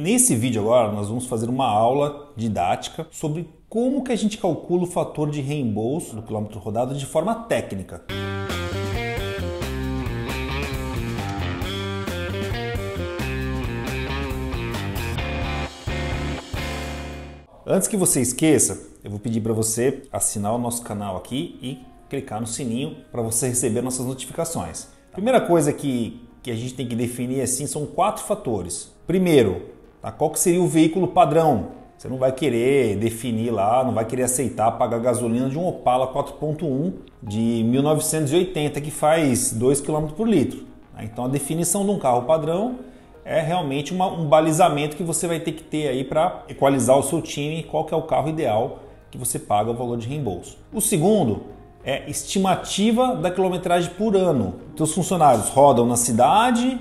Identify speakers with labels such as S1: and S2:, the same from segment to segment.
S1: Nesse vídeo agora nós vamos fazer uma aula didática sobre como que a gente calcula o fator de reembolso do quilômetro rodado de forma técnica. Antes que você esqueça, eu vou pedir para você assinar o nosso canal aqui e clicar no sininho para você receber nossas notificações. A primeira coisa que, que a gente tem que definir assim são quatro fatores. Primeiro, tá, qual que seria o veículo padrão? Você não vai querer definir lá, não vai querer aceitar pagar gasolina de um Opala 4.1 de 1980 que faz 2 km por litro. Né? Então a definição de um carro padrão é realmente uma, um balizamento que você vai ter que ter aí para equalizar o seu time, qual que é o carro ideal que você paga o valor de reembolso. O segundo é estimativa da quilometragem por ano. Teus funcionários rodam na cidade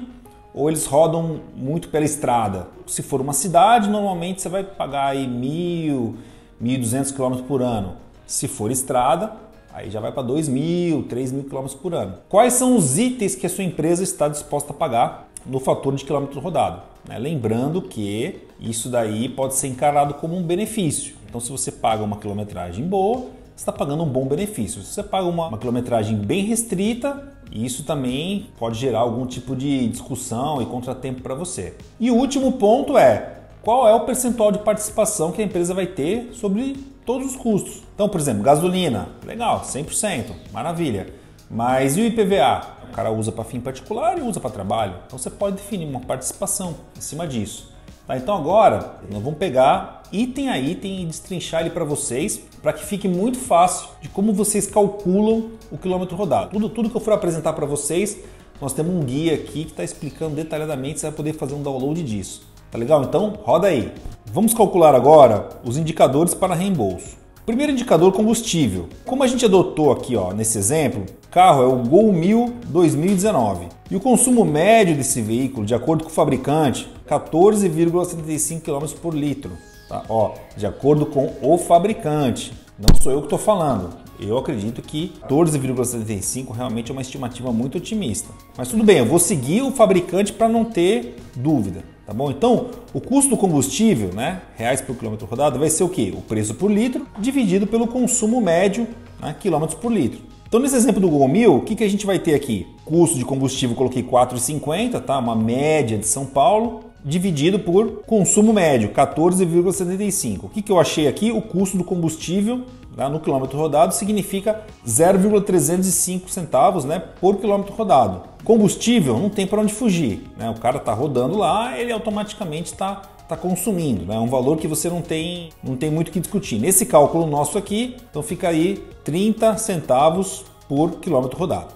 S1: ou eles rodam muito pela estrada. Se for uma cidade, normalmente você vai pagar aí mil, 1.200 km por ano. Se for estrada, aí já vai para 2.000, 3.000 km por ano. Quais são os itens que a sua empresa está disposta a pagar no fator de quilômetro rodado. Né? Lembrando que isso daí pode ser encarado como um benefício. Então, se você paga uma quilometragem boa, você está pagando um bom benefício. Se você paga uma, uma quilometragem bem restrita, isso também pode gerar algum tipo de discussão e contratempo para você. E o último ponto é qual é o percentual de participação que a empresa vai ter sobre todos os custos. Então, por exemplo, gasolina, legal, 100%, maravilha. Mas e o IPVA? O cara usa para fim particular e usa para trabalho. Então você pode definir uma participação em cima disso. Tá, então agora nós vamos pegar item a item e destrinchar ele para vocês para que fique muito fácil de como vocês calculam o quilômetro rodado. Tudo, tudo que eu for apresentar para vocês, nós temos um guia aqui que está explicando detalhadamente, você vai poder fazer um download disso. Tá legal? Então roda aí. Vamos calcular agora os indicadores para reembolso. Primeiro indicador combustível. Como a gente adotou aqui ó, nesse exemplo, carro é o Gol 1000 2019 e o consumo médio desse veículo, de acordo com o fabricante, 14,75 km por litro. Tá? Ó, de acordo com o fabricante, não sou eu que estou falando. Eu acredito que 14,75 realmente é uma estimativa muito otimista. Mas tudo bem, eu vou seguir o fabricante para não ter dúvida. Tá bom? Então, o custo do combustível, né, reais por quilômetro rodado, vai ser o quê? O preço por litro dividido pelo consumo médio, né, quilômetros por litro. Então, nesse exemplo do Google 1000, o que, que a gente vai ter aqui? Custo de combustível, coloquei 4,50, tá? Uma média de São Paulo, dividido por consumo médio, 14,75. O que, que eu achei aqui? O custo do combustível né, no quilômetro rodado significa 0,305 centavos né, por quilômetro rodado. Combustível não tem para onde fugir. Né? O cara está rodando lá, ele automaticamente está tá consumindo. É né? um valor que você não tem, não tem muito o que discutir. Nesse cálculo nosso aqui, então fica aí 30 centavos por quilômetro rodado.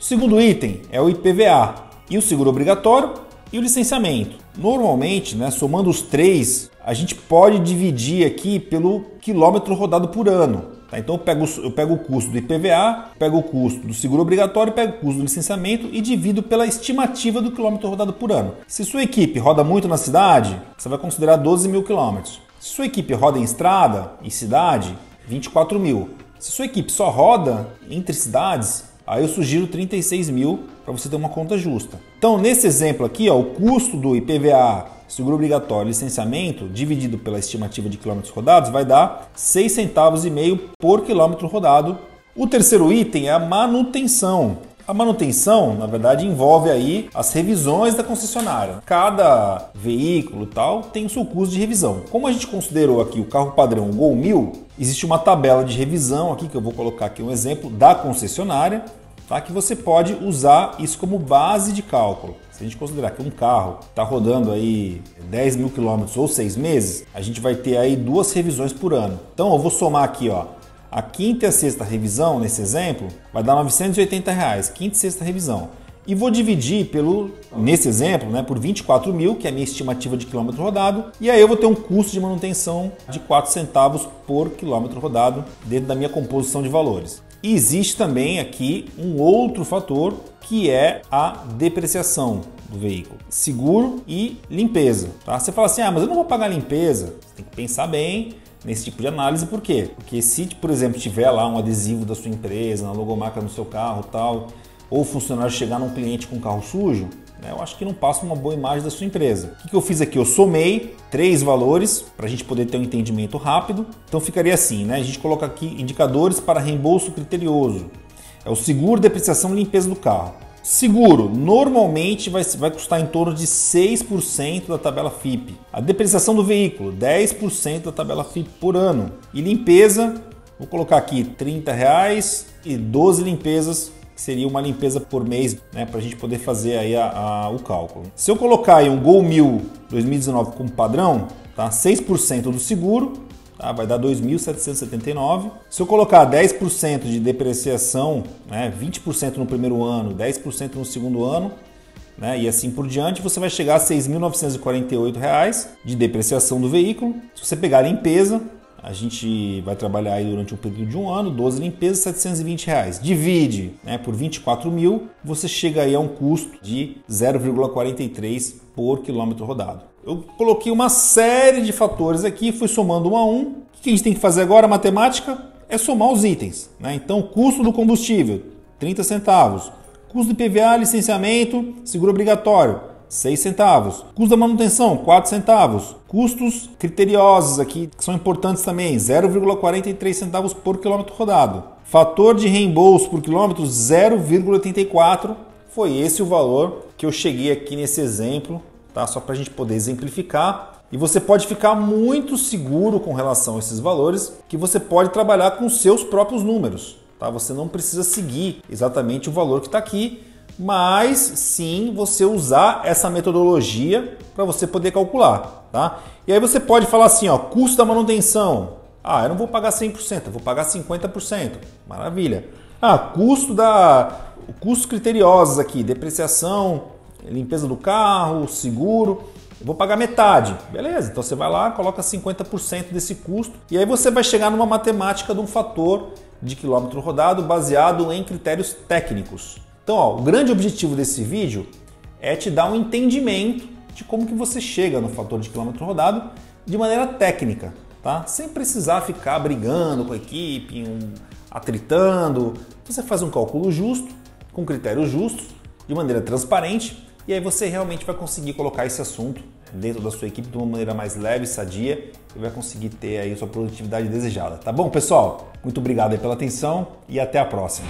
S1: O segundo item é o IPVA e o seguro obrigatório e o licenciamento. Normalmente, né, somando os três, a gente pode dividir aqui pelo quilômetro rodado por ano. Tá? Então eu pego, eu pego o custo do IPVA, pego o custo do seguro obrigatório, pego o custo do licenciamento e divido pela estimativa do quilômetro rodado por ano. Se sua equipe roda muito na cidade, você vai considerar 12 mil quilômetros. Se sua equipe roda em estrada e cidade, 24 mil. Se sua equipe só roda entre cidades, Aí eu sugiro 36 mil para você ter uma conta justa. Então, nesse exemplo aqui, ó, o custo do IPVA, seguro obrigatório licenciamento, dividido pela estimativa de quilômetros rodados, vai dar 6 centavos e meio por quilômetro rodado. O terceiro item é a manutenção. A manutenção, na verdade, envolve aí as revisões da concessionária. Cada veículo tal tem o seu custo de revisão. Como a gente considerou aqui o carro padrão Gol 1000, existe uma tabela de revisão aqui que eu vou colocar aqui um exemplo da concessionária, tá? Que você pode usar isso como base de cálculo. Se a gente considerar que um carro está rodando aí 10 mil quilômetros ou seis meses, a gente vai ter aí duas revisões por ano. Então eu vou somar aqui, ó, a quinta e a sexta revisão, nesse exemplo, vai dar 980 reais, quinta e sexta revisão. E vou dividir pelo, nesse exemplo, né, por 24 mil, que é a minha estimativa de quilômetro rodado, e aí eu vou ter um custo de manutenção de 4 centavos por quilômetro rodado dentro da minha composição de valores. E existe também aqui um outro fator que é a depreciação do veículo, seguro e limpeza. Tá? Você fala assim, ah, mas eu não vou pagar limpeza. Você tem que pensar bem nesse tipo de análise, por quê? Porque se, por exemplo, tiver lá um adesivo da sua empresa, na logomarca no seu carro tal, ou o funcionário chegar num cliente com carro sujo, eu acho que não passa uma boa imagem da sua empresa. O que, que eu fiz aqui? Eu somei três valores para a gente poder ter um entendimento rápido. Então ficaria assim, né? A gente coloca aqui indicadores para reembolso criterioso. É o seguro, depreciação e limpeza do carro. Seguro, normalmente vai, vai custar em torno de 6% da tabela FIP. A depreciação do veículo, 10% da tabela FIP por ano. E limpeza, vou colocar aqui 30 reais e 12 limpezas, que seria uma limpeza por mês, né, para a gente poder fazer aí a, a, o cálculo. Se eu colocar aí um Gol 1000 2019 como padrão, tá? 6% do seguro, tá? vai dar 2.779. Se eu colocar 10% de depreciação, né? 20% no primeiro ano, 10% no segundo ano, né? e assim por diante, você vai chegar a R$ 6.948 de depreciação do veículo. Se você pegar a limpeza, a gente vai trabalhar aí durante um período de um ano, 12 limpezas, 720 reais. Divide né, por 24 mil, você chega aí a um custo de 0,43 por quilômetro rodado. Eu coloquei uma série de fatores aqui, fui somando um a um. O que a gente tem que fazer agora, matemática? É somar os itens. Né? Então, custo do combustível, 30 centavos. Custo de PVA, licenciamento, seguro obrigatório, 6 centavos. Custo da manutenção, 4 centavos. Custos criteriosos aqui, que são importantes também, 0,43 centavos por quilômetro rodado. Fator de reembolso por quilômetro, 0,84. Foi esse o valor que eu cheguei aqui nesse exemplo, tá? Só para a gente poder exemplificar. E você pode ficar muito seguro com relação a esses valores, que você pode trabalhar com seus próprios números. Tá? Você não precisa seguir exatamente o valor que está aqui, mas sim você usar essa metodologia para você poder calcular, tá? E aí você pode falar assim, ó, custo da manutenção. Ah, eu não vou pagar 100%, eu vou pagar 50%. Maravilha. Ah, custo da custos criteriosos aqui, depreciação, limpeza do carro, seguro. Eu vou pagar metade. Beleza, então você vai lá, coloca 50% desse custo e aí você vai chegar numa matemática de um fator de quilômetro rodado baseado em critérios técnicos. Então, ó, o grande objetivo desse vídeo é te dar um entendimento de como que você chega no fator de quilômetro rodado de maneira técnica, tá? Sem precisar ficar brigando com a equipe, um, atritando. Você faz um cálculo justo, com critérios justos, de maneira transparente, e aí você realmente vai conseguir colocar esse assunto dentro da sua equipe de uma maneira mais leve, sadia e vai conseguir ter aí sua produtividade desejada. Tá bom, pessoal? Muito obrigado pela atenção e até a próxima.